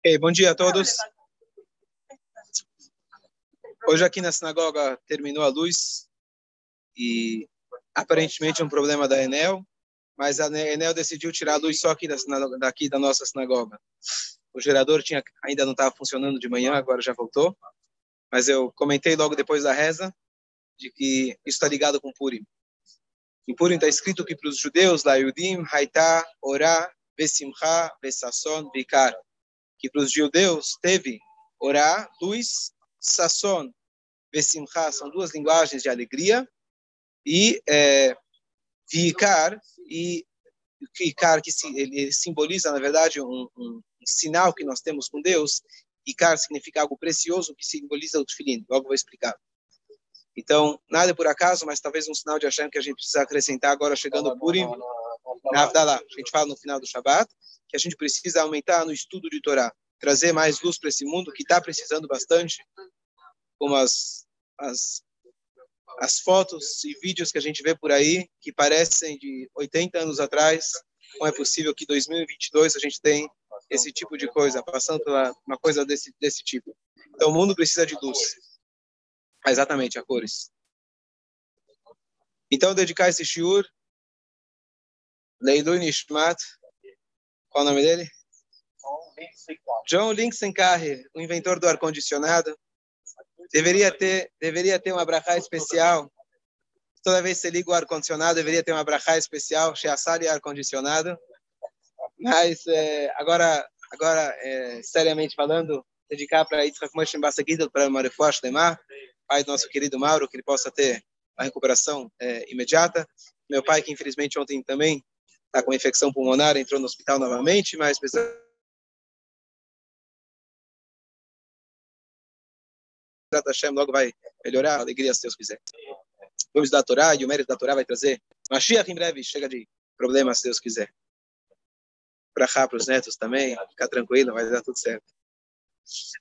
Okay, bom dia a todos. Hoje aqui na sinagoga terminou a luz e aparentemente um problema da Enel, mas a Enel decidiu tirar a luz só aqui da, daqui da nossa sinagoga. O gerador tinha, ainda não estava funcionando de manhã, agora já voltou. Mas eu comentei logo depois da reza de que isso está ligado com Purim. Em Purim está escrito que para os judeus, lá Yudim, Haitá, Orá, Besimcha, Besasson, Vikar, que para os judeus teve Orá, luz, Sasson, Besimcha, são duas linguagens de alegria, e é, Vikar, e Vikar que ele simboliza, na verdade, um, um, um sinal que nós temos com Deus, Ikar significa algo precioso que simboliza o tefilim. Logo vou explicar. Então, nada é por acaso, mas talvez um sinal de Hashem que a gente precisa acrescentar agora chegando por Purim, na Avdalá. A gente fala no final do Shabat que a gente precisa aumentar no estudo de Torá, trazer mais luz para esse mundo que está precisando bastante, como as, as, as fotos e vídeos que a gente vê por aí, que parecem de 80 anos atrás. Não é possível que em 2022 a gente tenha esse tipo de coisa, passando por uma coisa desse, desse tipo. Então, o mundo precisa de luz. Exatamente, a cores. Então, dedicar esse shiur, Leilu Nishmat, qual o nome dele? John Linksenkarre, o inventor do ar-condicionado. Deveria ter, deveria ter uma brachá especial. Toda vez que você liga o ar-condicionado, deveria ter uma brachá especial, Sheasari ar-condicionado. Mas é, agora, agora é, seriamente falando, dedicar para Yitzhak Moshe Basagidel, para Marefuash Lemar, pai do nosso querido Mauro, que ele possa ter a recuperação é, imediata. Meu pai, que infelizmente ontem também está com infecção pulmonar, entrou no hospital novamente, mas precisa Hashem logo vai melhorar, alegria se Deus quiser. Vamos da Torá e o mérito da Torá vai trazer Mashiach em breve, chega de problemas se Deus quiser para os netos também, ficar tranquilo, vai dar tudo certo.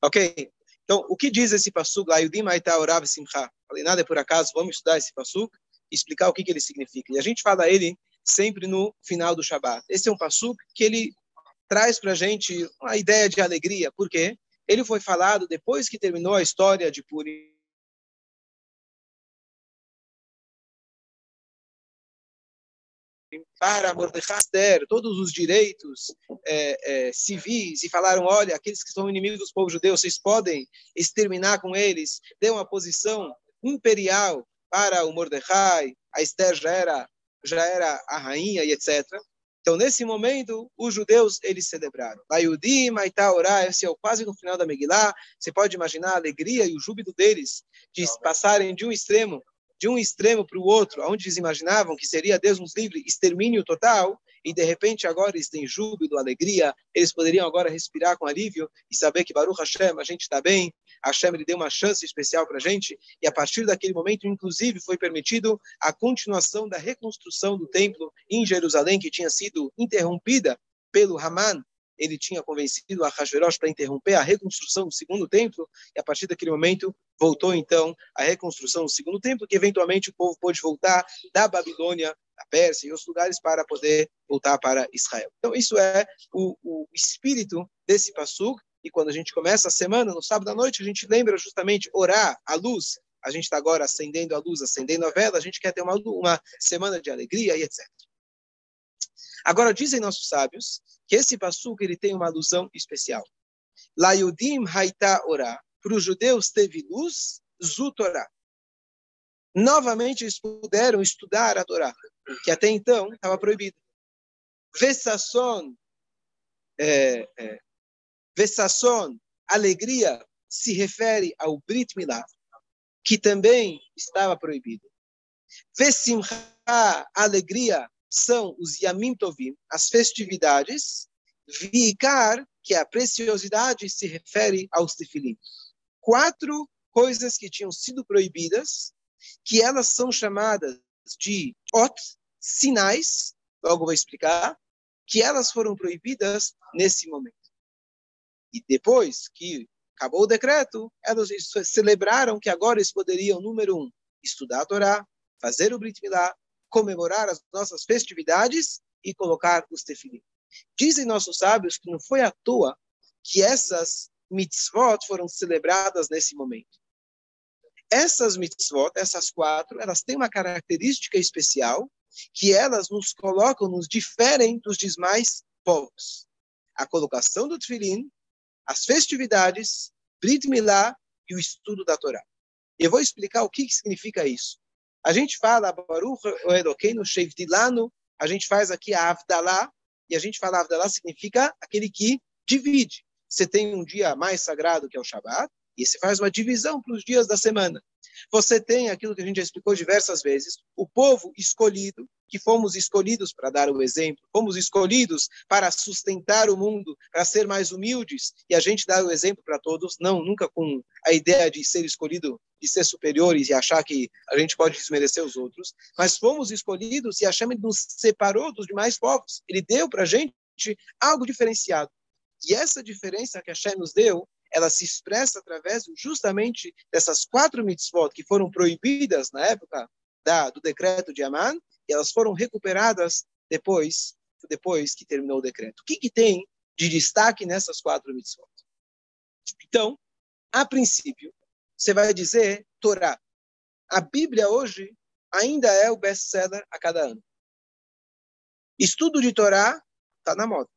Ok? Então, o que diz esse passuk lá? Yudim Aita Orav Simcha. Falei, nada é por acaso, vamos estudar esse passuk e explicar o que, que ele significa. E a gente fala ele sempre no final do Shabat. Esse é um passuk que ele traz para a gente uma ideia de alegria. Por quê? Ele foi falado depois que terminou a história de Purim para Mordecai todos os direitos é, é, civis e falaram, olha, aqueles que são inimigos do povo judeu, vocês podem exterminar com eles, deu uma posição imperial para o Mordecai, a Esther já era, já era a rainha e etc. Então, nesse momento, os judeus, eles celebraram. Ayudim, Maitá, Orá, esse é o quase no final da Megillah. Você pode imaginar a alegria e o júbilo deles de passarem de um extremo de um extremo para o outro, onde eles imaginavam que seria, Deus nos livre, extermínio total, e de repente agora eles têm júbilo, alegria, eles poderiam agora respirar com alívio e saber que Baruch Hashem, a gente está bem, Hashem ele deu uma chance especial para a gente, e a partir daquele momento, inclusive, foi permitido a continuação da reconstrução do templo em Jerusalém, que tinha sido interrompida pelo Haman, ele tinha convencido a Hashverosh para interromper a reconstrução do segundo templo, e a partir daquele momento voltou então a reconstrução do segundo templo, que eventualmente o povo pôde voltar da Babilônia, da Pérsia e outros lugares para poder voltar para Israel. Então isso é o, o espírito desse passuk, e quando a gente começa a semana, no sábado à noite, a gente lembra justamente orar a luz, a gente está agora acendendo a luz, acendendo a vela, a gente quer ter uma, uma semana de alegria e etc. Agora, dizem nossos sábios que esse passuco ele tem uma alusão especial. La Yudim Haita Ora. Para os judeus teve luz, Zutorá. Novamente eles puderam estudar a Torá, que até então estava proibido. Vessasson, é, é, vessasson, alegria, se refere ao Brit Milá, que também estava proibido. Vessimcha, alegria, são os Yamim Tovim, as festividades, Vikar, que é a preciosidade, se refere aos tefilim. Quatro coisas que tinham sido proibidas, que elas são chamadas de Ot, sinais, logo vou explicar, que elas foram proibidas nesse momento. E depois que acabou o decreto, elas celebraram que agora eles poderiam, número um, estudar a Torá, fazer o Brit Milá, comemorar as nossas festividades e colocar os tefilim. Dizem nossos sábios que não foi à toa que essas mitzvot foram celebradas nesse momento. Essas mitzvot, essas quatro, elas têm uma característica especial que elas nos colocam, nos diferem dos demais povos. A colocação do tefilim, as festividades, Brit Milá e o estudo da Torá. Eu vou explicar o que, significa isso. A gente fala Baruch Elokeinu Sheivdilanu, a gente faz aqui a Avdalá, e a gente fala Avdalá significa aquele que divide. Você tem um dia mais sagrado que é o Shabat, e você faz uma divisão para os dias da semana. Você tem aquilo que a gente já explicou diversas vezes, o povo escolhido, que fomos escolhidos para dar o exemplo, fomos escolhidos para sustentar o mundo, para ser mais humildes, e a gente dá o exemplo para todos, não, nunca com a ideia de ser escolhido, de ser superiores e achar que a gente pode desmerecer os outros, mas fomos escolhidos e Hashem nos separou dos demais povos. Ele deu para a gente algo diferenciado. E essa diferença que Hashem nos deu ela se expressa através justamente dessas quatro mitzvot que foram proibidas na época da, do decreto de Amman, e elas foram recuperadas depois, depois que terminou o decreto. O que, que tem de destaque nessas quatro mitzvot? Então, a princípio, você vai dizer Torá. A Bíblia hoje ainda é o best-seller a cada ano. Estudo de Torá está na moda.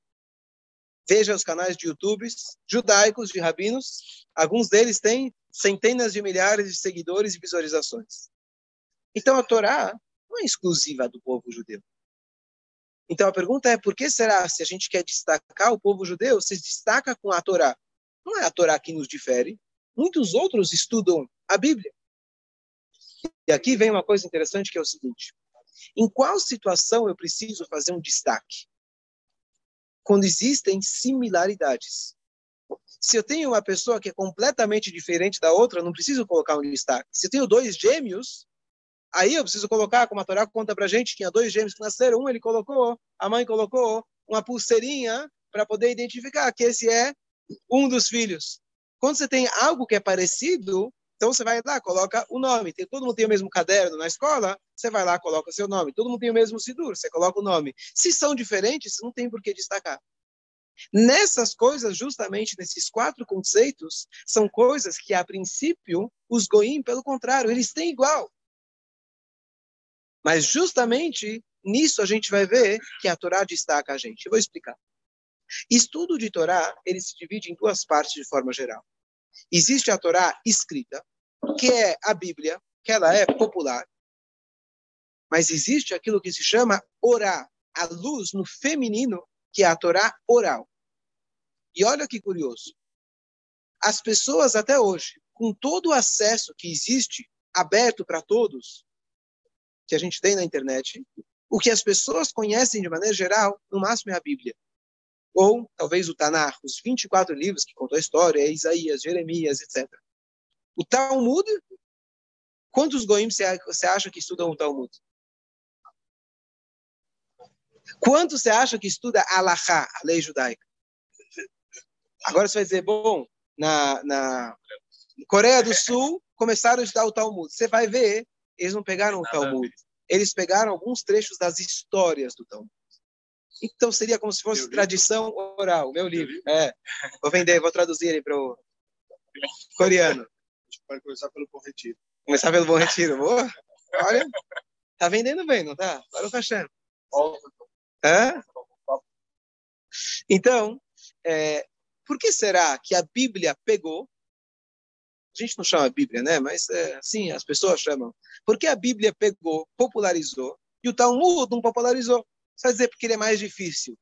Veja os canais de YouTube judaicos de rabinos. Alguns deles têm centenas de milhares de seguidores e visualizações. Então a Torá não é exclusiva do povo judeu. Então a pergunta é por que será, se a gente quer destacar o povo judeu, se destaca com a Torá? Não é a Torá que nos difere. Muitos outros estudam a Bíblia. E aqui vem uma coisa interessante que é o seguinte: em qual situação eu preciso fazer um destaque? Quando existem similaridades. Se eu tenho uma pessoa que é completamente diferente da outra, não preciso colocar um destaque. Se eu tenho dois gêmeos, aí eu preciso colocar, como a Torá conta para gente, tinha dois gêmeos que nasceram, um ele colocou, a mãe colocou uma pulseirinha para poder identificar que esse é um dos filhos. Quando você tem algo que é parecido, então você vai lá, coloca o nome. Tem, todo mundo tem o mesmo caderno na escola, você vai lá, coloca o seu nome. Todo mundo tem o mesmo sidur, você coloca o nome. Se são diferentes, não tem por que destacar. Nessas coisas, justamente nesses quatro conceitos, são coisas que, a princípio, os goim, pelo contrário, eles têm igual. Mas justamente nisso a gente vai ver que a Torá destaca a gente. Eu vou explicar. Estudo de Torá, ele se divide em duas partes de forma geral. Existe a Torá escrita, que é a Bíblia, que ela é popular, mas existe aquilo que se chama orá, a luz no feminino, que é a Torá oral. E olha que curioso. As pessoas até hoje, com todo o acesso que existe aberto para todos, que a gente tem na internet, o que as pessoas conhecem de maneira geral, no máximo é a Bíblia. Ou talvez o Tanar, os 24 livros que contam a história, é Isaías, Jeremias, etc. O Talmud, quantos goims você acha que estudam o Talmud? Quantos você acha que estuda Alahá, a lei judaica? Agora você vai dizer, bom, na, na Coreia do Sul começaram a estudar o Talmud. Você vai ver, eles não pegaram o Talmud. Eles pegaram alguns trechos das histórias do Talmud. Então seria como se fosse tradição oral, meu livro. É. Vou vender, vou traduzir ele para o coreano. A gente pode começar pelo Bom Retiro. Começar pelo Bom Retiro. Boa. Olha, tá vendendo bem, não tá? Para o Hashem. Hã? Então, é, por que será que a Bíblia pegou? A gente não chama Bíblia, né? Mas é, assim as pessoas chamam. Por que a Bíblia pegou, popularizou e o Talmud não popularizou? Vai dizer porque ele é mais difícil.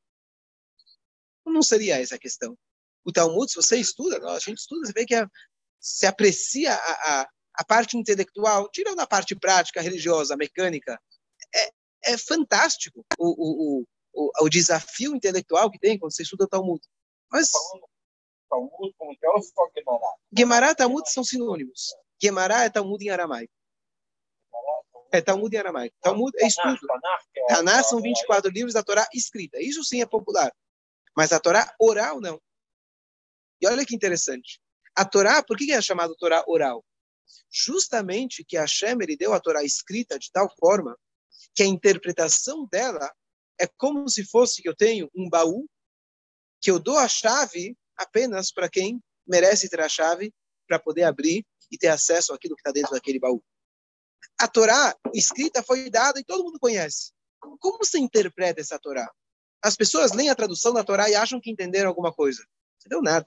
Não seria essa a questão. O Talmud, se você estuda, a gente estuda, você vê que a, se aprecia a, a, a parte intelectual, tirando a parte prática, religiosa, mecânica, é, é fantástico o, o, o, o, desafio intelectual que tem quando você estuda o Talmud. Mas Talmud como Teófilo ou Guemará? Guemará e Talmud são sinônimos. Guemará é Talmud em aramaico. É Talmud em aramaico. Talmud é estudo. Taná são 24 livros da Torá escrita. Isso sim é popular. Mas a Torá oral, não. E olha que interessante. A Torá, por que é chamada Torá oral? Justamente que Hashem ele deu a Torá escrita de tal forma que a interpretação dela é como se fosse que eu tenho um baú que eu dou a chave apenas para quem merece ter a chave para poder abrir e ter acesso àquilo que está dentro daquele baú. A Torá escrita foi dada e todo mundo conhece. Como você interpreta essa Torá? As pessoas leem a tradução da Torá e acham que entenderam alguma coisa. Não deu nada.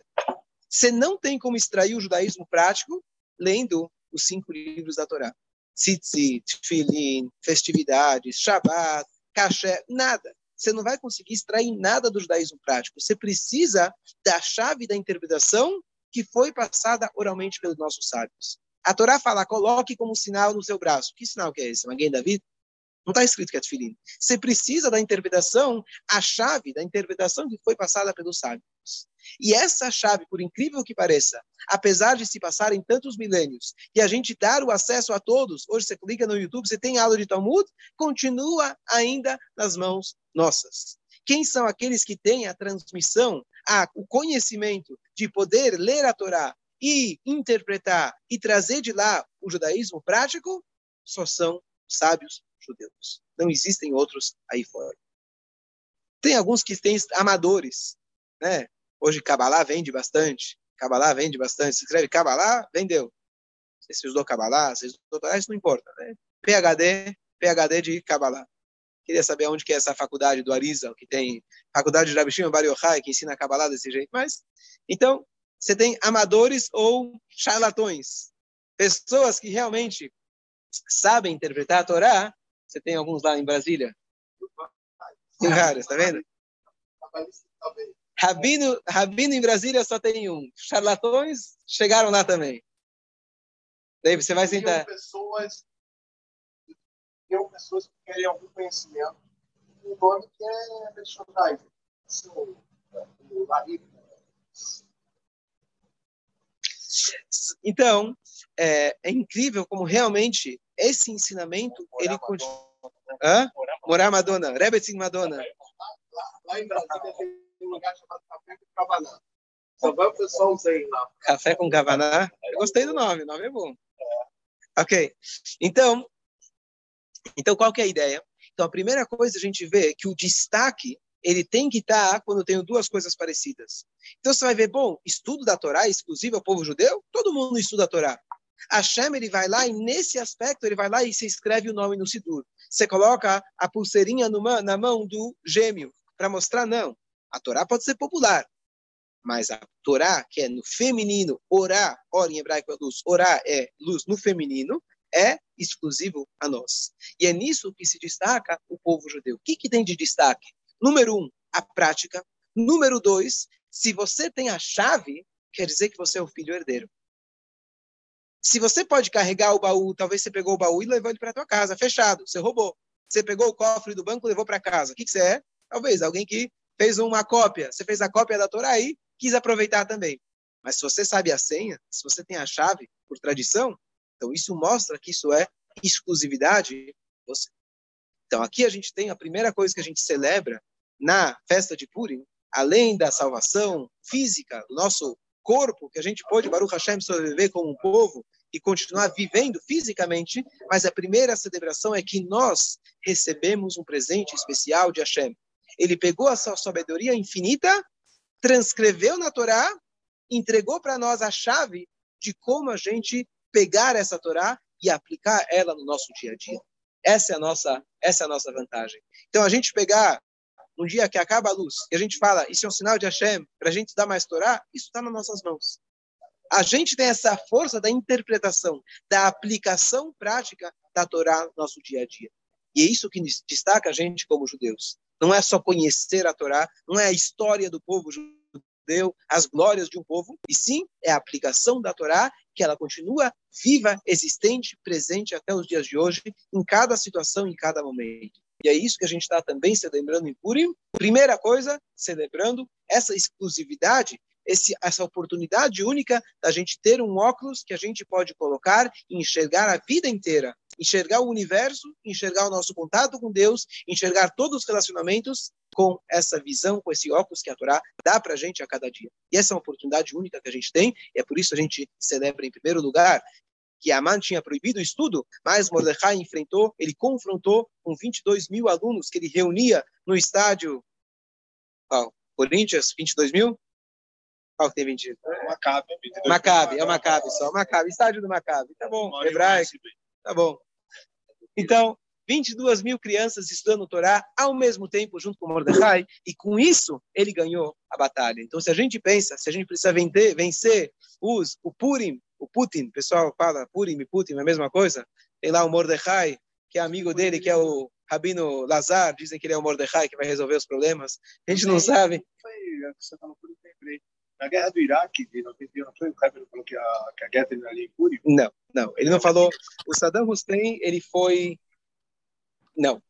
Você não tem como extrair o judaísmo prático lendo os cinco livros da Torá. Tzitzit, Tfilin, festividades, Shabbat, Kasher, nada. Você não vai conseguir extrair nada do judaísmo prático. Você precisa da chave da interpretação que foi passada oralmente pelos nossos sábios. A Torá fala, coloque como sinal no seu braço. Que sinal que é esse? Maguém David? Não está escrito que é tefilim. Você precisa da interpretação, a chave da interpretação que foi passada pelos sábios. E essa chave, por incrível que pareça, apesar de se passarem tantos milênios e a gente dar o acesso a todos, hoje você clica no YouTube, você tem aula de Talmud, continua ainda nas mãos nossas. Quem são aqueles que têm a transmissão, a, o conhecimento de poder ler a Torá e interpretar e trazer de lá o judaísmo prático? Só são sábios judeus. Não existem outros aí fora. Tem alguns que têm amadores, né? Hoje Kabbalah vende bastante. Kabbalah vende bastante. Se escreve Kabbalah, vendeu. Você estudou Kabbalah, se estudou Kabbalah, isso não importa, né? PhD, PhD de Kabbalah. Queria saber onde que é essa faculdade do Arizal, que tem faculdade de Rabi Shimon Bar Yochai, que ensina Kabbalah desse jeito. Mas, então, você tem amadores ou charlatões. Pessoas que realmente sabem interpretar a Torá, você tem alguns lá em Brasília? Tem vários, tá vendo? Rabino, Rabino em Brasília só tem um. Charlatões chegaram lá também. Daí você vai sentar. Tem pessoas, pessoas que querem algum conhecimento. Um nome que é personagem. O Então, é, é incrível como realmente esse ensinamento ele continua. Hã? Morar Madonna, Rebetzin Madonna. Lá, em Brasília tem um lugar chamado Café com Cavaná. Só vai o pessoal usar lá. Café com Cavaná? Eu gostei do nome, o nome é bom. Ok. Então, então qual que é a ideia? Então, a primeira coisa a gente vê é que o destaque ele tem que estar quando tem duas coisas parecidas. Então você vai ver, bom, estudo da Torá exclusivo ao povo judeu? Todo mundo estuda a Torá. Hashem, ele vai lá e nesse aspecto, ele vai lá e se escreve o nome no Sidur. Você coloca a pulseirinha numa, na mão do gêmeo para mostrar, não, a Torá pode ser popular, mas a Torá, que é no feminino, orá, ora em hebraico é luz, orá é luz no feminino, é exclusivo a nós. E é nisso que se destaca o povo judeu. O que, que tem de destaque? Número um, a prática. Número dois, se você tem a chave, quer dizer que você é o filho herdeiro. Se você pode carregar o baú, talvez você pegou o baú e levou ele para tua casa, fechado, você roubou. Você pegou o cofre do banco e levou para casa. O que, que você é? Talvez alguém que fez uma cópia. Você fez a cópia da Torá e quis aproveitar também. Mas se você sabe a senha, se você tem a chave por tradição, então isso mostra que isso é exclusividade você. Então aqui a gente tem a primeira coisa que a gente celebra na festa de Purim, além da salvação física do nosso corpo, que a gente pode, Baruch Hashem, sobreviver como um povo e continuar vivendo fisicamente, mas a primeira celebração é que nós recebemos um presente especial de Hashem. Ele pegou a sua sabedoria infinita, transcreveu na Torá, entregou para nós a chave de como a gente pegar essa Torá e aplicar ela no nosso dia a dia. Essa é a nossa, essa é a nossa vantagem. Então a gente pegar um dia que acaba a luz, e a gente fala, isso é um sinal de Hashem, para a gente dar mais Torá, isso está nas nossas mãos. A gente tem essa força da interpretação, da aplicação prática da Torá no nosso dia a dia. E é isso que destaca a gente como judeus. Não é só conhecer a Torá, não é a história do povo judeu, as glórias de um povo, e sim é a aplicação da Torá, que ela continua viva, existente, presente até os dias de hoje, em cada situação, em cada momento. E é isso que a gente está também celebrando em Purim. Primeira coisa, celebrando essa exclusividade, esse, essa oportunidade única da gente ter um óculos que a gente pode colocar e enxergar a vida inteira, enxergar o universo, enxergar o nosso contato com Deus, enxergar todos os relacionamentos com essa visão, com esse óculos que a Torá dá para a gente a cada dia. E essa é uma oportunidade única que a gente tem, e é por isso a gente celebra em primeiro lugar que Aman tinha proibido o estudo, mas Mordecai enfrentou, ele confrontou com 22 mil alunos que ele reunia no estádio qual? Corinthians, 22 mil? Qual que tem 20? Maccabi. Maccabi, é o Maccabi só. Maccabi, estádio do Maccabi. Tá bom, hebraico. Tá bom. Então, 22 mil crianças estudando o Torá ao mesmo tempo junto com Mordecai, e com isso ele ganhou a batalha. Então, se a gente pensa, se a gente precisa vencer, vencer os, o Purim, o Putin, o pessoal fala Purim e Putin, é a mesma coisa, tem lá o Mordecai, que é amigo dele, que é o Rabino Lazar, dizem que ele é o Mordecai, que vai resolver os problemas. A gente não sabe. Na guerra do Iraque, de 91, não foi o Heber falou que a, que a guerra terminou ali em Purim? Não, não. Ele não falou. O Saddam Hussein, ele foi não.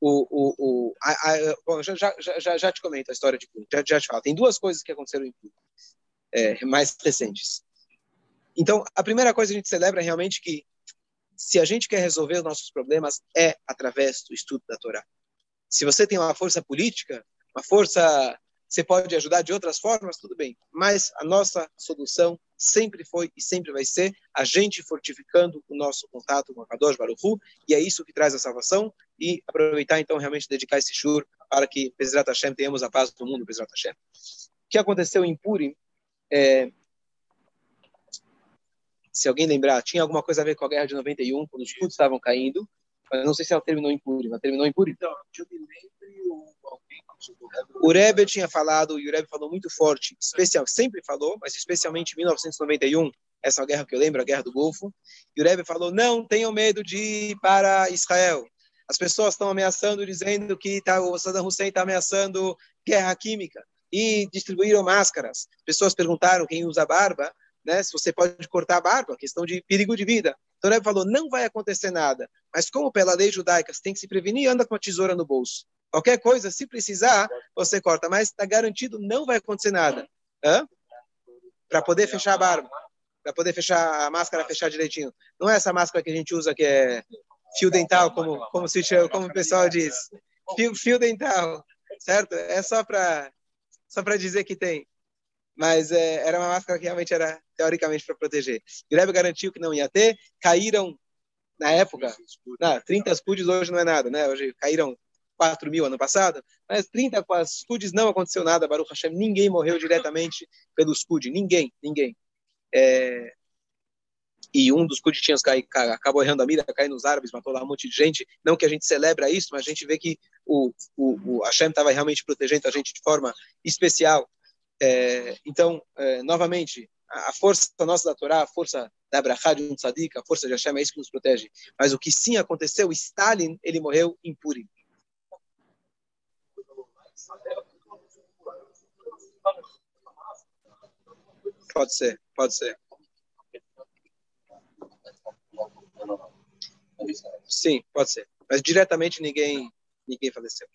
O, o, o, a, a, bom, já, já, já, já te comento a história de Purim, já, já te falo. Tem duas coisas que aconteceram em Purim, é, mais recentes. Então, a primeira coisa que a gente celebra é realmente que se a gente quer resolver os nossos problemas é através do estudo da Torá. Se você tem uma força política, uma força você pode ajudar de outras formas, tudo bem. Mas a nossa solução sempre foi e sempre vai ser a gente fortificando o nosso contato com a Kadosh Baruch Hu, e é isso que traz a salvação, e aproveitar então realmente dedicar esse shur para que, Bezrat Hashem, tenhamos a paz do mundo, Bezrat Hashem. O que aconteceu em Purim, é, se alguém lembrar, tinha alguma coisa a ver com a guerra de 91, quando os cultos estavam caindo, mas não sei se ela terminou em Purim, ela terminou em Purim. Então, eu me lembro alguém o Rebbe tinha falado, e o Rebbe falou muito forte, especial, sempre falou, mas especialmente em 1991, essa guerra que eu lembro, a Guerra do Golfo, e o Rebbe falou, não tenham medo de ir para Israel. As pessoas estão ameaçando, dizendo que tá, o Saddam Hussein está ameaçando guerra química, e distribuíram máscaras. Pessoas perguntaram quem usa barba, né, se você pode cortar a barba, questão de perigo de vida. Então Rebbe falou, não vai acontecer nada, mas como pela lei judaica você tem que se prevenir, anda com a tesoura no bolso. Qualquer coisa, se precisar, você corta, mas está garantido, não vai acontecer nada. Para poder fechar a barba, para poder fechar a máscara, fechar direitinho. Não é essa máscara que a gente usa que é fio dental, como como se como o pessoal diz, fio, fio dental, certo? É só para só dizer que tem. Mas é, era uma máscara que realmente era teoricamente para proteger. Greve garantiu que não ia ter. Caíram na época, não, 30 escudos hoje não é nada, né? Hoje caíram 4 mil ano passado, mas 30 com as não aconteceu nada, Baruch Hashem, ninguém morreu diretamente pelo SCUD, ninguém, ninguém. É... E um dos SCUD cai, acabou errando a mira, caiu nos árabes, matou lá um monte de gente. Não que a gente celebra isso, mas a gente vê que o, o, o Hashem estava realmente protegendo a gente de forma especial. É... Então, é, novamente, a força nossa da Torá, a força da Abraha de um tzadik, a força de Hashem é isso que nos protege. Mas o que sim aconteceu, Stalin, ele morreu em Purim. Pode ser, pode ser. Sim, pode ser. Mas diretamente ninguém ninguém faleceu.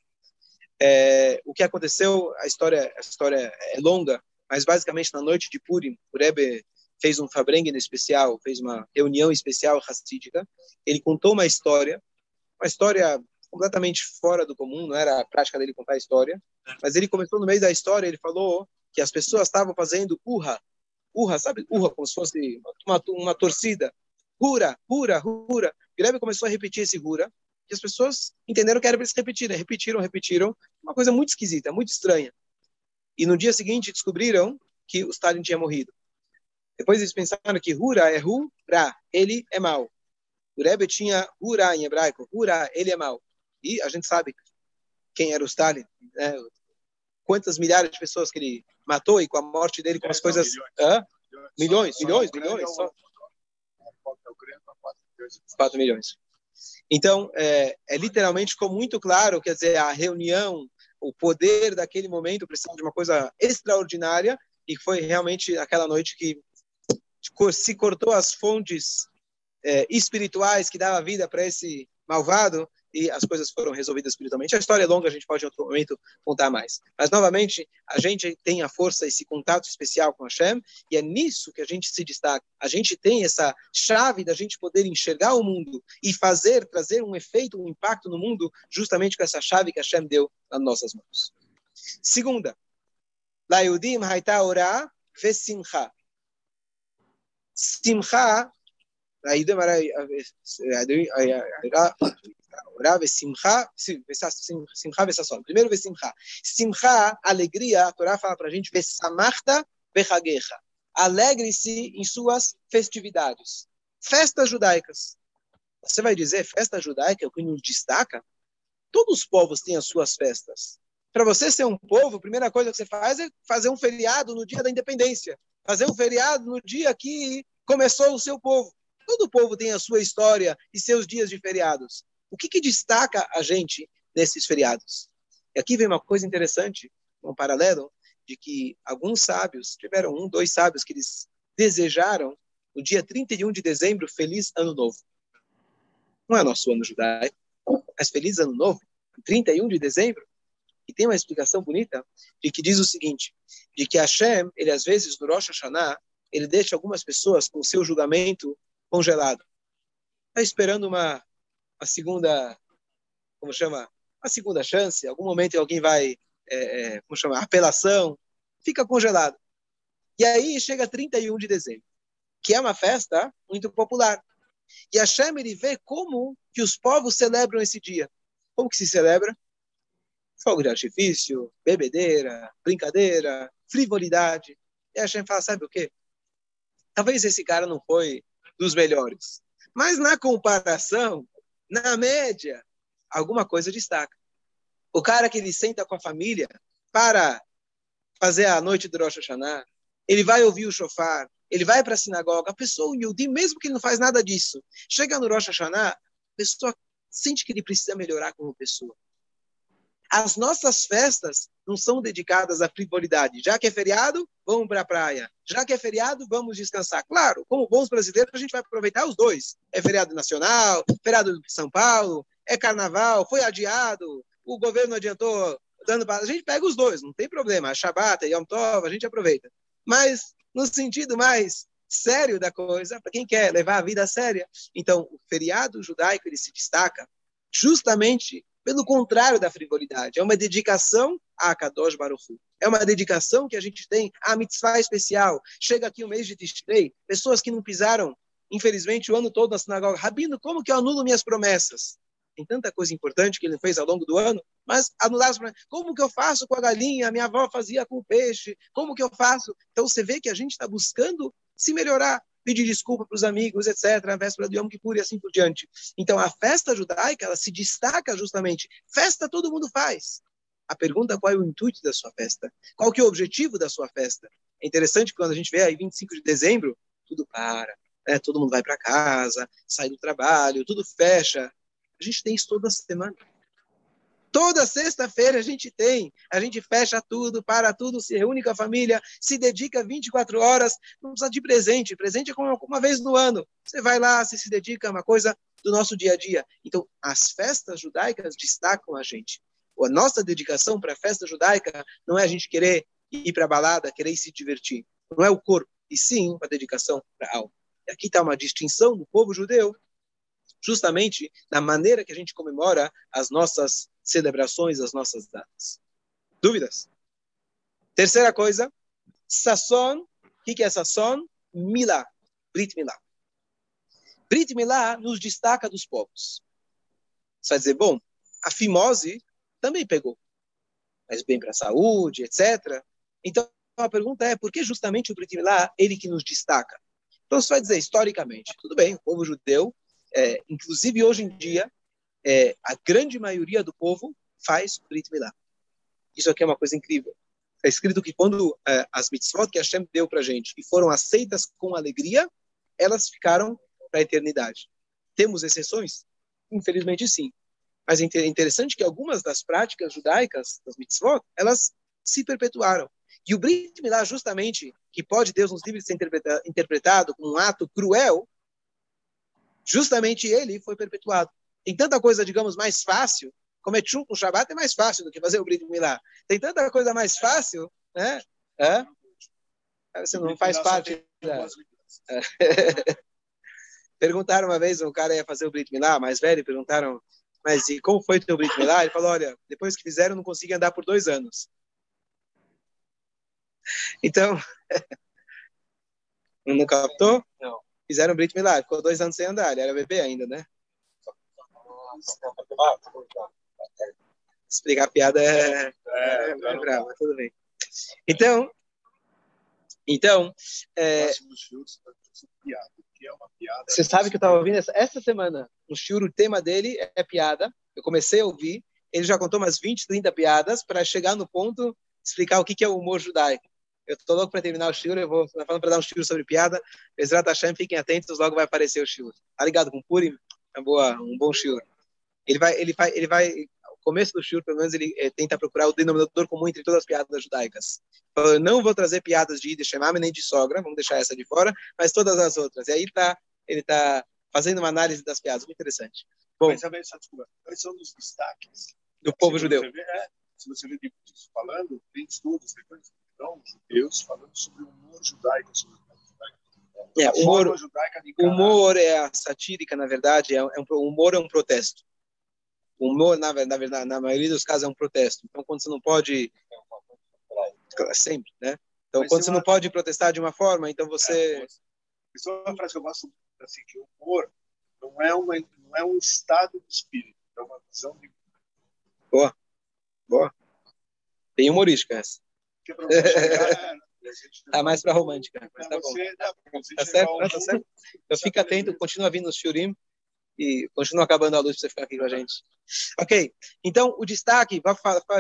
É, o que aconteceu, a história, a história é longa, mas basicamente na noite de Purim, o Rebbe fez um Fabrengen especial, fez uma reunião especial racídica. Ele contou uma história, uma história completamente fora do comum, não era a prática dele contar a história, mas ele começou no meio da história, ele falou que as pessoas estavam fazendo urra, urra, sabe, urra, como se fosse uma, uma torcida, hura, hura, hura. Greve começou a repetir esse hura, e as pessoas entenderam que era para eles repetirem, repetiram, repetiram, uma coisa muito esquisita, muito estranha. E no dia seguinte descobriram que o Stalin tinha morrido. Depois eles pensaram que Hura é Hura, ele é mau. O Rebbe tinha Hura em hebraico, Hura, ele é mau. E a gente sabe quem era o Stalin, né? quantas milhares de pessoas que ele matou e com a morte dele, com as coisas. Milhões, milhões, milhões. Só. 4 milhões. Então, é, é literalmente ficou muito claro, quer dizer, a reunião, o poder daquele momento precisava de uma coisa extraordinária e foi realmente aquela noite que se cortou as fontes é, espirituais que dava vida para esse malvado e as coisas foram resolvidas espiritualmente. A história é longa, a gente pode em outro momento contar mais. Mas, novamente, a gente tem a força, esse contato especial com Hashem, e é nisso que a gente se destaca. A gente tem essa chave da gente poder enxergar o mundo e fazer, trazer um efeito, um impacto no mundo, justamente com essa chave que Hashem deu nas nossas mãos. Segunda, La Yudim Haita Ora Vesimcha. Simcha Simcha, Simcha Vessasson. Primeiro, Simcha. Simcha, alegria, a Torá fala para a gente, Vessamachta Bechagecha. Alegre-se em suas festividades. Festas judaicas. Você vai dizer, festa judaica é o que nos destaca? Todos os povos têm as suas festas. Para você ser um povo, a primeira coisa que você faz é fazer um feriado no dia da independência. Fazer um feriado no dia que começou o seu povo. Todo povo tem a sua história e seus dias de feriados. O que, que destaca a gente nesses feriados? E aqui vem uma coisa interessante, um paralelo, de que alguns sábios, tiveram um, dois sábios que eles desejaram no dia 31 de dezembro, feliz ano novo. Não é nosso ano judaico, mas feliz ano novo, 31 de dezembro. E tem uma explicação bonita de que diz o seguinte, de que Hashem, ele às vezes no Rosh Hashanah, ele deixa algumas pessoas com o seu julgamento congelado. Está esperando uma, uma segunda, como chama? Uma segunda chance, algum momento alguém vai, é, é, como chama? Apelação, fica congelado. E aí chega 31 de dezembro, que é uma festa muito popular. E Hashem, ele vê como que os povos celebram esse dia. Como que se celebra? Fogo de artifício, bebedeira, brincadeira, frivolidade. E Hashem fala, sabe o quê? Talvez esse cara não foi dos melhores. Mas na comparação, na média, alguma coisa destaca. O cara que ele senta com a família para fazer a noite do Rosh Hashanah, ele vai ouvir o shofar, ele vai para a sinagoga, a pessoa humilde, mesmo que ele não faz nada disso, chega no Rosh Hashanah, a pessoa sente que ele precisa melhorar como pessoa. As nossas festas não são dedicadas à frivolidade. Já que é feriado, vamos para a praia. Já que é feriado, vamos descansar. Claro, como bons brasileiros, a gente vai aproveitar os dois. É feriado nacional, feriado de São Paulo, é carnaval, foi adiado, o governo adiantou dando para. A gente pega os dois, não tem problema. A Shabbat, Yom Tov, a gente aproveita. Mas no sentido mais sério da coisa, para quem quer levar a vida a séria. Então, o feriado judaico ele se destaca justamente pelo contrário da frivolidade. É uma dedicação a Kadosh Baruch Hu. É uma dedicação que a gente tem a mitzvah especial. Chega aqui o mês de Tishrei, pessoas que não pisaram, infelizmente, o ano todo na sinagoga. Rabino, como que eu anulo minhas promessas? Tem tanta coisa importante que ele fez ao longo do ano, mas anular as promessas. Como que eu faço com a galinha? Minha avó fazia com o peixe. Como que eu faço? Então você vê que a gente está buscando se melhorar pedir desculpa para os amigos, etc., a véspera do Yom Kippur e assim por diante. Então, a festa judaica, ela se destaca justamente. Festa todo mundo faz. A pergunta é qual é o intuito da sua festa? Qual que é o objetivo da sua festa? É interessante que quando a gente vê aí 25 de dezembro, tudo para, né? todo mundo vai para casa, sai do trabalho, tudo fecha. A gente tem isso toda semana. Toda sexta-feira a gente tem, a gente fecha tudo, para tudo, se reúne com a família, se dedica 24 horas, não precisa de presente, presente é como uma vez no ano. Você vai lá, você se dedica a uma coisa do nosso dia a dia. Então, as festas judaicas destacam a gente. A nossa dedicação para a festa judaica não é a gente querer ir para a balada, querer se divertir. Não é o corpo, e sim a dedicação para a alma. E aqui está uma distinção do povo judeu justamente na maneira que a gente comemora as nossas celebrações, as nossas datas. Dúvidas? Terceira coisa, Sasson. O que, que é Sasson? Milá, Brit Milá. Brit Milá nos destaca dos povos. Você vai dizer, bom, a fimose também pegou, mas bem para a saúde, etc. Então, a pergunta é, por que justamente o Brit Milá, ele que nos destaca? Então, você vai dizer, historicamente, tudo bem, o povo judeu é, inclusive hoje em dia, é, a grande maioria do povo faz Brit Milá. Isso aqui é uma coisa incrível. Está escrito que quando é, as mitzvot que Hashem deu para gente e foram aceitas com alegria, elas ficaram para a eternidade. Temos exceções? Infelizmente, sim. Mas é interessante que algumas das práticas judaicas, das mitzvot, elas se perpetuaram. E o Brit Milá, justamente, que pode Deus nos livre de ser interpretado como um ato cruel, justamente ele foi perpetuado. Tem tanta coisa, digamos, mais fácil, comer chum com Shabbat é mais fácil do que fazer o Brit Milá. Tem tanta coisa mais fácil, né? É? Você não faz parte da... Perguntaram uma vez, um cara ia fazer o Brit Milá, mais velho, perguntaram, mas e como foi o teu Brit Milá? Ele falou, olha, depois que fizeram, não consegui andar por dois anos. Então, não captou? Não. Fizeram Brit Milá, ficou dois anos sem andar, ele era bebê ainda, né? Explicar a piada é, é, é, é bravo, mas tudo bem. Então, então, é, você sabe que eu estava ouvindo essa, essa semana, o shiur, o tema dele é piada. Eu comecei a ouvir, ele já contou umas 20, 30 piadas para chegar no ponto explicar o que é o humor judaico. Eu estou louco para terminar o shiur, eu vou falando para dar um shiur sobre piada. Ezrat Hashem, fiquem atentos, logo vai aparecer o shiur. Tá ligado com Purim? É boa, um bom shiur. Ele vai, ele vai, ele vai, o começo do shiur, pelo menos, ele é, tenta procurar o denominador comum entre todas as piadas judaicas. Eu não vou trazer piadas de Ideshemam nem de sogra, vamos deixar essa de fora, mas todas as outras. E aí tá, ele está fazendo uma análise das piadas, muito interessante. Bom, mas, desculpa, quais são os destaques do povo judeu? Vê, é, se você vê falando, tem estudos depois, então, judeus falando sobre o humor judaico, sobre o é, humor, humor é a satírica, na verdade, é, é um, humor é um protesto. O humor, na, na na maioria dos casos é um protesto. Então, quando você não pode sempre, né? Então, Mas quando você não pode protestar de uma forma, então você isso é uma frase que eu gosto assim, que o humor não é uma não é um estado de espírito, é uma visão de Boa. Boa. Bem humorística essa. Que é Tá mais para romântica, mas tá bom. Tá certo? Tá certo? Então fica atento, continua vindo os shurim e continua acabando a luz para você ficar aqui com a gente. Ok, então o destaque,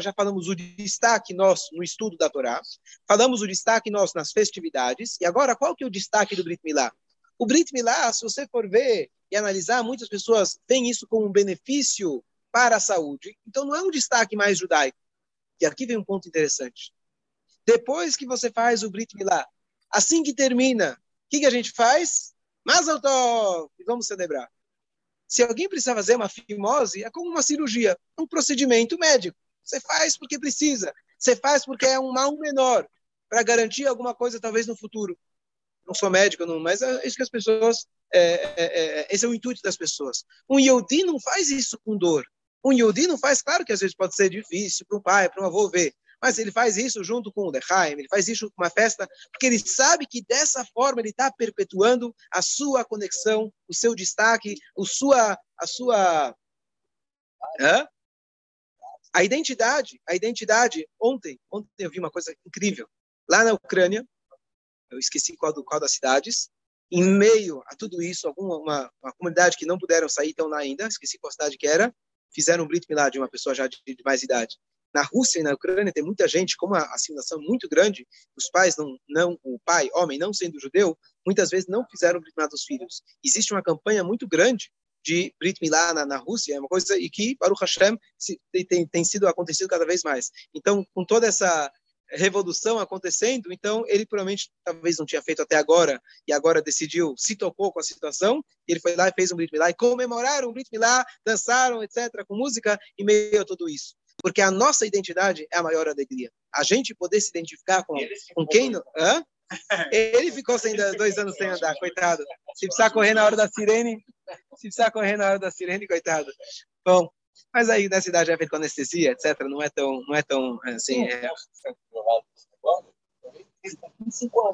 já falamos o destaque nosso no estudo da Torá, falamos o destaque nosso nas festividades, e agora qual que é o destaque do Brit Milá? O Brit Milá, se você for ver e analisar, muitas pessoas veem isso como um benefício para a saúde, então não é um destaque mais judaico. E aqui vem um ponto interessante. Depois que você faz o Brit Milá, assim que termina, o que, que a gente faz? Mas eu tô, vamos celebrar. Se alguém precisa fazer uma fimose, é como uma cirurgia, um procedimento médico. Você faz porque precisa. Você faz porque é um mal menor, para garantir alguma coisa talvez no futuro. Não sou médico, não, mas é isso que as pessoas, é, é, é, esse é o intuito das pessoas. Um Yodi não faz isso com dor. Um Yodi não faz, claro que às vezes pode ser difícil para um pai, para um avô ver, mas ele faz isso junto com o Lechaim, ele faz isso com uma festa, porque ele sabe que dessa forma ele está perpetuando a sua conexão, o seu destaque, o sua, a sua, hã? a identidade, a identidade. Ontem, ontem eu vi uma coisa incrível lá na Ucrânia, eu esqueci qual, do, qual das cidades, em meio a tudo isso, alguma uma, uma comunidade que não puderam sair tão lá ainda, esqueci qual cidade que era, fizeram um Brit Milá de uma pessoa já de, de mais idade na Rússia e na Ucrânia tem muita gente, como a assimilação é muito grande, os pais não, não, o pai, homem, não sendo judeu, muitas vezes não fizeram Brit Milá dos filhos. Existe uma campanha muito grande de Brit Milá na, na Rússia, é uma coisa e que Baruch Hashem se, tem, tem sido acontecido cada vez mais. Então, com toda essa revolução acontecendo, então ele provavelmente talvez não tinha feito até agora e agora decidiu, se tocou com a situação, ele foi lá e fez um Brit Milá e comemoraram o Brit Milá, dançaram, etc, com música e meio a tudo isso porque a nossa identidade é a maior alegria. A gente poder se identificar com, com quem... Hã? Ele ficou sem dois anos sem andar, coitado. Se precisar correr na hora da sirene, se precisar correr na hora da sirene, coitado. Bom, mas aí nessa idade já feito com anestesia, etc. Não é tão, não é tão assim. É...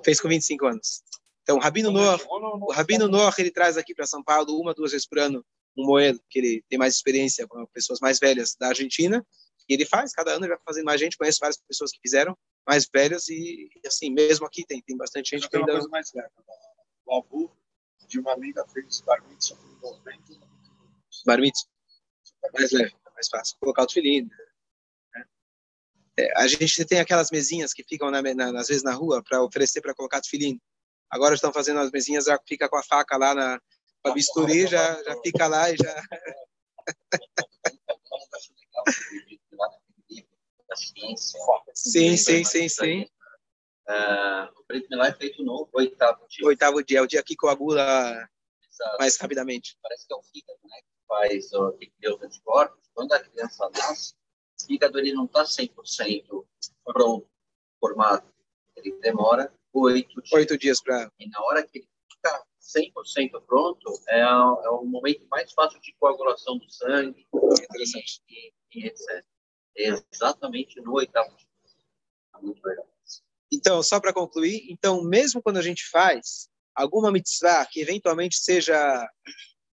Fez com 25 anos. Então, o Rabino Noah, o Rabino Noah, ele traz aqui para São Paulo uma, duas vezes por ano um moedo, que ele tem mais experiência com pessoas mais velhas da Argentina, e ele faz, cada ano ele vai fazendo mais gente, conhece várias pessoas que fizeram, mais velhas, e, e assim, mesmo aqui tem, tem bastante gente que ainda... coisa mais velha. O avô de uma amiga fez bar mitzvah com 90 Bar mitzvah. Mais leve, mais fácil. Colocar o filhinho. Né? É, a gente tem aquelas mesinhas que ficam, na, na, às vezes, na rua para oferecer para colocar o filhinho. Agora estão fazendo as mesinhas, já fica com a faca lá na a bisturi, já, já fica lá e já... da ciência. Sim, sim, sim, sim. Uh, o preto milá é feito no oitavo dia. Oitavo dia, é o dia que coagula Exato. mais rapidamente. Parece que é o fígado, né? Que faz, o que os anticorpos. Quando a criança nasce, o fígado ele não está 100% pronto, formado. Ele demora oito dias. Oito dias para... E na hora que ele fica 100% pronto, é, é o momento mais fácil de coagulação do sangue. Interessante. E, e, e etc exatamente no oitavo dia. Muito. Então, só para concluir, então, mesmo quando a gente faz alguma mitzvah que eventualmente seja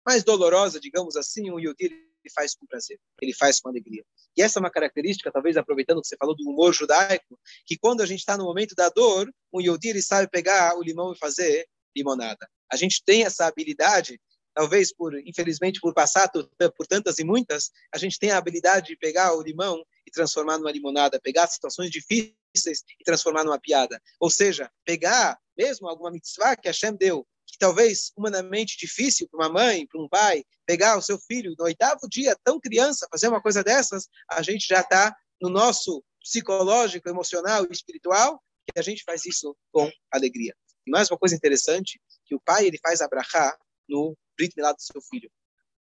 mais dolorosa, digamos assim, o Yodi ele faz com prazer, ele faz com alegria. E essa é uma característica, talvez aproveitando que você falou do humor judaico, que quando a gente está no momento da dor, o Yodi ele sabe pegar o limão e fazer limonada. A gente tem essa habilidade, talvez por, infelizmente, por passar por tantas e muitas, a gente tem a habilidade de pegar o limão e transformar numa limonada, pegar situações difíceis e transformar numa piada. Ou seja, pegar mesmo alguma mitzvah que Hashem deu, que talvez humanamente difícil para uma mãe, para um pai, pegar o seu filho no oitavo dia, tão criança, fazer uma coisa dessas, a gente já está no nosso psicológico, emocional e espiritual, que a gente faz isso com alegria. E mais uma coisa interessante, que o pai ele faz abrahá no Brit Milá do seu filho.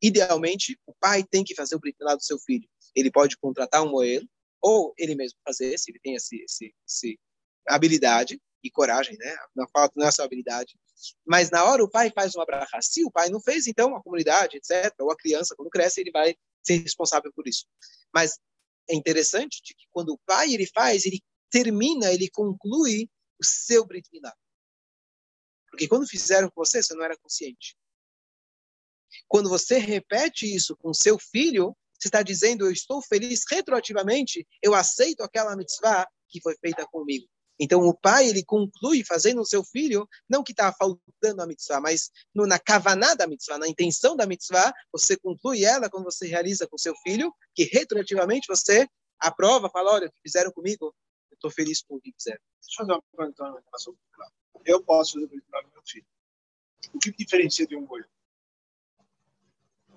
Idealmente, o pai tem que fazer o Brit Milá do seu filho. Ele pode contratar um moelo, ou ele mesmo fazer, se ele tem esse, esse, esse habilidade e coragem, né? Não falta não é só habilidade. Mas na hora o pai faz uma brachá. Se o pai não fez, então a comunidade, etc., ou a criança, quando cresce, ele vai ser responsável por isso. Mas é interessante de que quando o pai ele faz, ele termina, ele conclui o seu Brit Milá. Porque quando fizeram com você, você não era consciente. Quando você repete isso com seu filho, você está dizendo, eu estou feliz retroativamente, eu aceito aquela mitzvah que foi feita comigo. Então, o pai, ele conclui fazendo o seu filho, não que está faltando a mitzvah, mas no, na kavaná da mitzvah, na intenção da mitzvah, você conclui ela quando você realiza com seu filho, que retroativamente você aprova, fala, olha, o que fizeram comigo, eu estou feliz com o que fizeram. Deixa eu fazer uma pergunta Eu posso fazer para meu filho. O que diferencia de um olho?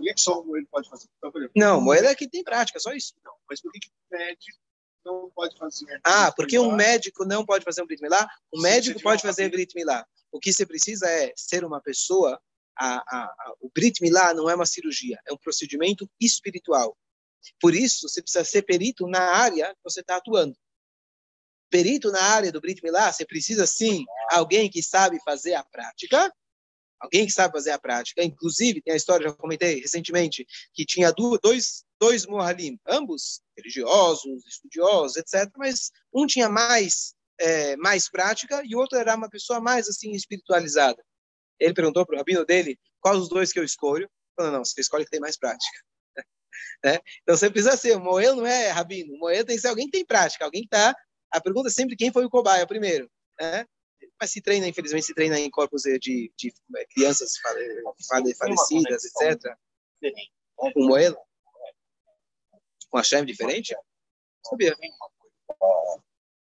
Por que só o moelho pode fazer? Então, exemplo, não, moelho é que tem prática, só isso. Não, mas por que, que o médico não pode fazer? Ah, porque um médico não pode fazer um Brit Milá? O médico pode fazer Brit Milá. O que você precisa é ser uma pessoa. A, a, a, o Brit Milá não é uma cirurgia, é um procedimento espiritual. Por isso, você precisa ser perito na área que você está atuando. Perito na área do Brit Milá, você precisa sim alguém que sabe fazer a prática alguém que sabe fazer a prática. Inclusive, tem a história, já comentei recentemente, que tinha dois, dois Mohalim, ambos religiosos, estudiosos, etc., mas um tinha mais, é, mais prática e o outro era uma pessoa mais assim espiritualizada. Ele perguntou para o rabino dele qual os dois que eu escolho. Falou, não, você escolhe que tem mais prática. né? Então você precisa ser, o Moel não é rabino, o Moel tem que ser alguém que tem prática, alguém que está. A pergunta é sempre quem foi o cobaia primeiro. Né? Mas se treina, infelizmente, se treina em corpos de, de, é, crianças fale, falecidas, etc. Com Moelo? Com a chave diferente? Sabia.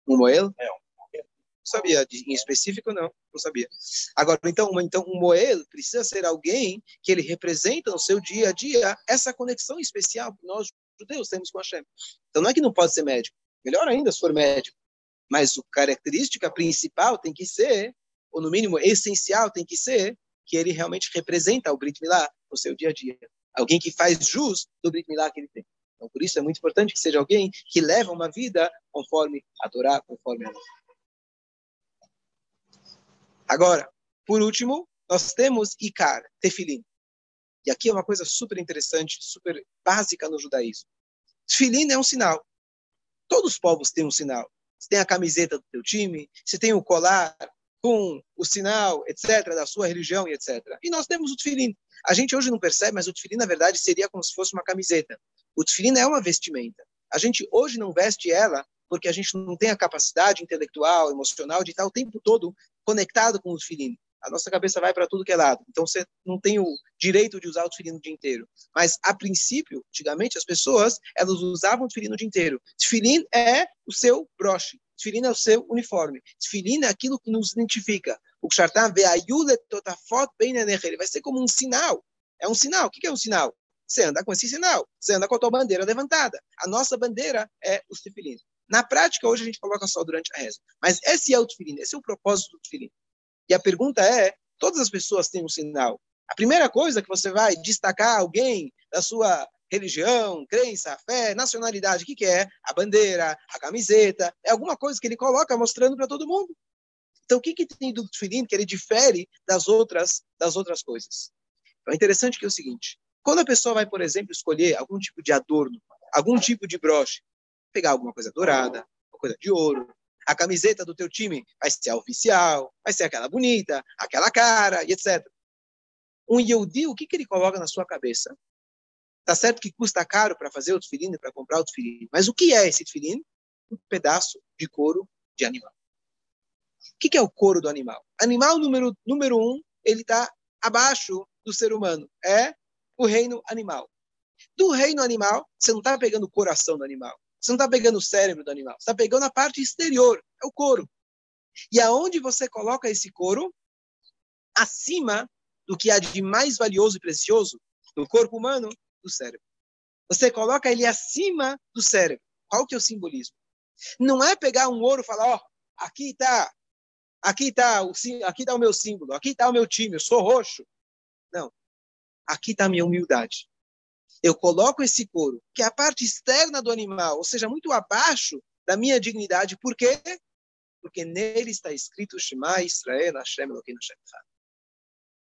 Um Moelo? Sabia, em específico não, não sabia. Agora, então, então um Moel precisa ser alguém que ele representa no seu dia a dia essa conexão especial que nós judeus temos com a Hashem. Então não é que não pode ser médico, melhor ainda se for médico, mas a característica principal tem que ser, ou no mínimo essencial tem que ser, que ele realmente representa o Brit Milá no seu dia a dia. Alguém que faz jus do Brit Milá que ele tem. Então, por isso é muito importante que seja alguém que leva uma vida conforme a Torá, conforme a. Agora, por último, nós temos Ikar, Tefilim. E aqui é uma coisa super interessante, super básica no judaísmo. Tefilim é um sinal. Todos os povos têm um sinal se tem a camiseta do teu time, se tem o colar com o sinal, etc., da sua religião e etc. E nós temos o tefilim. A gente hoje não percebe, mas o tefilim, na verdade, seria como se fosse uma camiseta. O tefilim é uma vestimenta. A gente hoje não veste ela porque a gente não tem a capacidade intelectual, emocional de estar o tempo todo conectado com o tefilim a nossa cabeça vai para tudo que é lado. Então você não tem o direito de usar o tefilim o dia inteiro. Mas a princípio, antigamente as pessoas, elas usavam o tefilim o dia inteiro. Tefilim é o seu broche. Tefilim é o seu uniforme. Tefilim é aquilo que nos identifica. O Kshartan ve'ayule totafot bem Ele vai ser como um sinal. É um sinal. O que é um sinal? Você anda com esse sinal. Você anda com a tua bandeira levantada. A nossa bandeira é o tefilim. Na prática, hoje a gente coloca só durante a reza. Mas esse é o tefilim. Esse é o propósito do tefilim. E a pergunta é: todas as pessoas têm um sinal. A primeira coisa que você vai destacar alguém da sua religião, crença, fé, nacionalidade, o que, que é? A bandeira, a camiseta, é alguma coisa que ele coloca mostrando para todo mundo. Então, o que, que tem do tefilim que ele difere das outras, das outras coisas? Então, é interessante que é o seguinte, quando a pessoa vai, por exemplo, escolher algum tipo de adorno, algum tipo de broche, pegar alguma coisa dourada, uma coisa de ouro, A camiseta do teu time vai ser oficial, vai ser aquela bonita, aquela cara, e etc. Um Yehudi, o que, que ele coloca na sua cabeça? Tá certo que custa caro para fazer o tefilim para comprar o tefilim, mas o que é esse tefilim? Um pedaço de couro de animal. O que, que é o couro do animal? Animal número, número um, ele está abaixo do ser humano. É o reino animal. Do reino animal, você não está pegando o coração do animal. Você não está pegando o cérebro do animal. Você está pegando a parte exterior, é o couro. E aonde você coloca esse couro? Acima do que há de mais valioso e precioso no corpo humano, do cérebro. Você coloca ele acima do cérebro. Qual que é o simbolismo? Não é pegar um ouro e falar, ó, oh, aqui está aqui está o, aqui tá o meu símbolo, aqui está o meu time, eu sou roxo. Não. Aqui está a minha humildade. Eu coloco esse couro, que é a parte externa do animal, ou seja, muito abaixo da minha dignidade. Por quê? Porque nele está escrito Shema Israel Hashem Elokeinu Hashem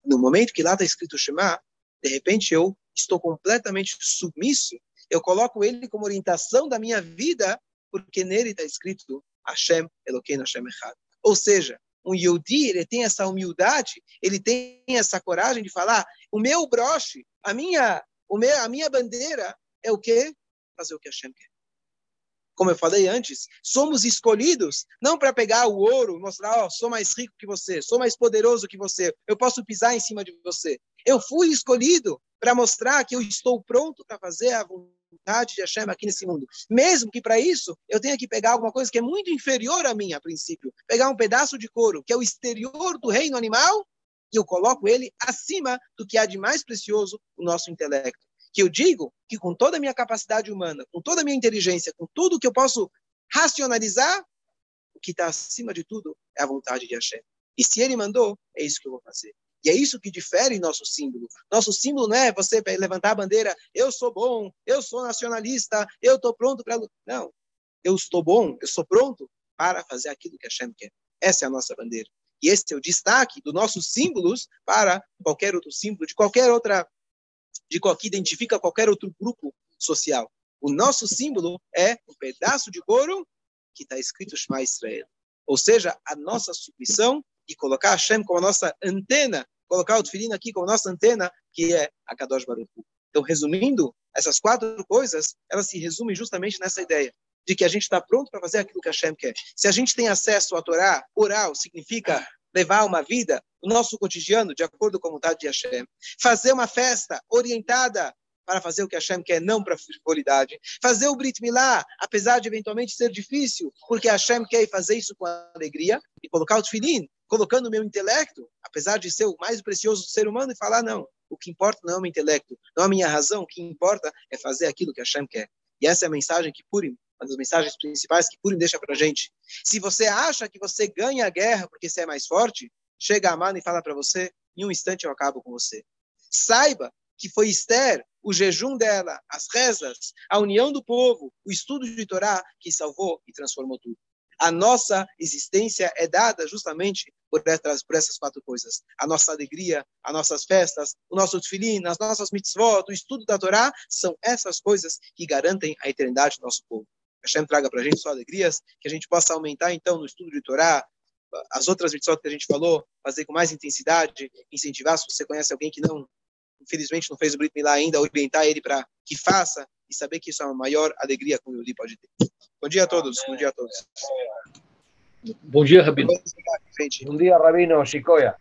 No momento que lá está escrito Shema, de repente eu estou completamente submisso. Eu coloco ele como orientação da minha vida, porque nele está escrito Hashem Elokeinu Hashem Echad. Ou seja, um Yodi, ele tem essa humildade, ele tem essa coragem de falar, o meu broche, a minha, meu, a minha bandeira é o quê? Fazer o que Hashem quer. Como eu falei antes, somos escolhidos não para pegar o ouro, mostrar, oh, sou mais rico que você, sou mais poderoso que você, eu posso pisar em cima de você. Eu fui escolhido para mostrar que eu estou pronto para fazer a vontade de Hashem aqui nesse mundo. Mesmo que para isso eu tenha que pegar alguma coisa que é muito inferior a mim, a princípio. Pegar um pedaço de couro, que é o exterior do reino animal, e eu coloco ele acima do que há de mais precioso, o nosso intelecto. Que eu digo que com toda a minha capacidade humana, com toda a minha inteligência, com tudo que eu posso racionalizar, o que está acima de tudo é a vontade de Hashem. E se ele mandou, é isso que eu vou fazer. E é isso que difere nosso símbolo. Nosso símbolo não é você levantar a bandeira, eu sou bom, eu sou nacionalista, eu estou pronto para. Não. Eu estou bom, eu sou pronto para fazer aquilo que Hashem quer. Essa é a nossa bandeira. E esse é o destaque dos nossos símbolos para qualquer outro símbolo, de qualquer outra, de qual que identifica qualquer outro grupo social. O nosso símbolo é um pedaço de couro que está escrito Shema Israel. Ou seja, a nossa submissão e colocar Hashem como a nossa antena colocar o tefilin aqui como nossa antena, que é a Kadosh Baruch. Então, resumindo, essas quatro coisas, elas se resumem justamente nessa ideia de que a gente está pronto para fazer aquilo que Hashem quer. Se a gente tem acesso à Torá, oral significa levar uma vida, o nosso cotidiano, de acordo com a vontade de Hashem. Fazer uma festa orientada para fazer o que Hashem quer, não para frivolidade. Fazer o Brit Milá, apesar de eventualmente ser difícil, porque Hashem quer fazer isso com alegria, e colocar o tefilin, colocando o meu intelecto, apesar de ser o mais precioso do ser humano, e falar, não, o que importa não é o meu intelecto, não é a minha razão, o que importa é fazer aquilo que Hashem quer. E essa é a mensagem que Purim, uma das mensagens principais que Purim deixa para a gente. Se você acha que você ganha a guerra porque você é mais forte, chega a mano e fala para você, em um instante eu acabo com você. Saiba que foi Esther, o jejum dela, as rezas, a união do povo, o estudo de Torá que salvou e transformou tudo. A nossa existência é dada justamente por essas, por essas quatro coisas. A nossa alegria, as nossas festas, o nosso tefilim, as nossas mitzvot, o estudo da Torá, são essas coisas que garantem a eternidade do nosso povo. Hashem traga para a gente só alegrias, que a gente possa aumentar, então, no estudo de Torá, as outras mitzvot que a gente falou, fazer com mais intensidade, incentivar, se você conhece alguém que não, infelizmente não fez o Brit Milá ainda, orientar ele para que faça e saber que isso é a maior alegria que o Yudi pode ter. Bom dia a todos, bom dia a todos. Bom dia, Rabino. Bom dia, Rabino Chicoia.